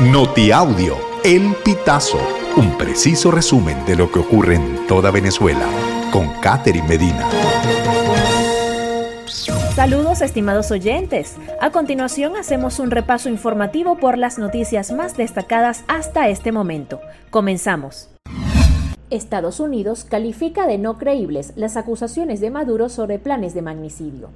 Notiaudio, El Pitazo, un preciso resumen de lo que ocurre en toda Venezuela, con Catherine Medina. Saludos estimados oyentes. A continuación hacemos un repaso informativo por las noticias más destacadas hasta este momento. Comenzamos. Estados Unidos califica de no creíbles las acusaciones de Maduro sobre planes de magnicidio.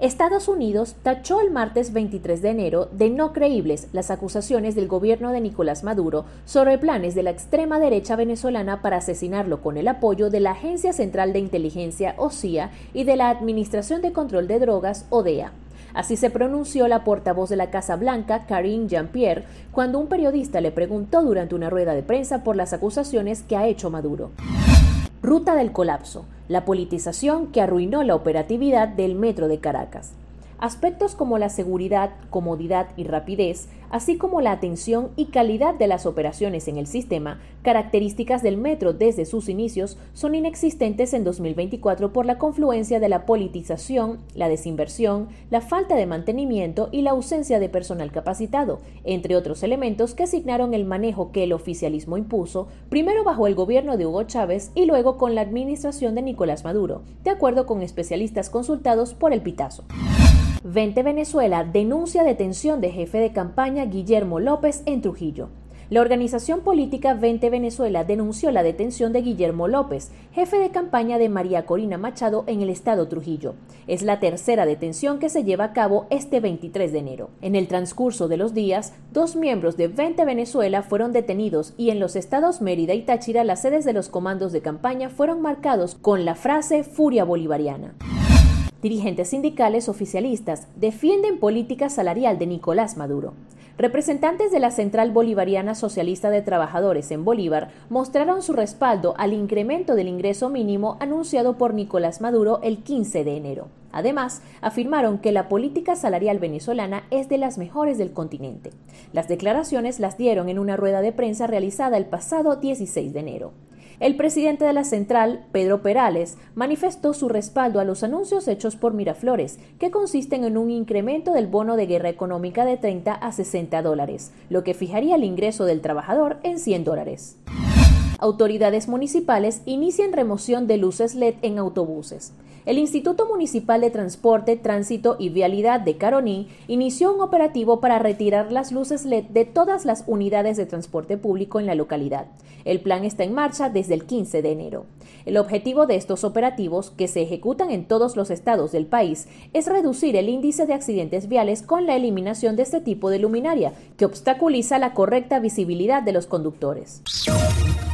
Estados Unidos tachó el martes 23 de enero de no creíbles las acusaciones del gobierno de Nicolás Maduro sobre planes de la extrema derecha venezolana para asesinarlo con el apoyo de la Agencia Central de Inteligencia, OCIA, y de la Administración de Control de Drogas, ODEA. Así se pronunció la portavoz de la Casa Blanca, Karine Jean-Pierre, cuando un periodista le preguntó durante una rueda de prensa por las acusaciones que ha hecho Maduro. Ruta del colapso, la politización que arruinó la operatividad del Metro de Caracas. Aspectos como la seguridad, comodidad y rapidez, así como la atención y calidad de las operaciones en el sistema, características del metro desde sus inicios, son inexistentes en 2024 por la confluencia de la politización, la desinversión, la falta de mantenimiento y la ausencia de personal capacitado, entre otros elementos que asignaron el manejo que el oficialismo impuso, primero bajo el gobierno de Hugo Chávez y luego con la administración de Nicolás Maduro, de acuerdo con especialistas consultados por el Pitazo. 20 Venezuela denuncia detención de jefe de campaña Guillermo López en Trujillo. La organización política 20 Venezuela denunció la detención de Guillermo López, jefe de campaña de María Corina Machado en el estado Trujillo. Es la tercera detención que se lleva a cabo este 23 de enero. En el transcurso de los días, dos miembros de 20 Venezuela fueron detenidos y en los estados Mérida y Táchira las sedes de los comandos de campaña fueron marcados con la frase Furia Bolivariana. Dirigentes sindicales oficialistas defienden política salarial de Nicolás Maduro. Representantes de la Central Bolivariana Socialista de Trabajadores en Bolívar mostraron su respaldo al incremento del ingreso mínimo anunciado por Nicolás Maduro el 15 de enero. Además, afirmaron que la política salarial venezolana es de las mejores del continente. Las declaraciones las dieron en una rueda de prensa realizada el pasado 16 de enero. El presidente de la central, Pedro Perales, manifestó su respaldo a los anuncios hechos por Miraflores, que consisten en un incremento del bono de guerra económica de 30 a 60 dólares, lo que fijaría el ingreso del trabajador en 100 dólares. Autoridades municipales inician remoción de luces LED en autobuses el Instituto Municipal de Transporte, Tránsito y Vialidad de Caroní inició un operativo para retirar las luces LED de todas las unidades de transporte público en la localidad. El plan está en marcha desde el 15 de enero. El objetivo de estos operativos, que se ejecutan en todos los estados del país, es reducir el índice de accidentes viales con la eliminación de este tipo de luminaria, que obstaculiza la correcta visibilidad de los conductores.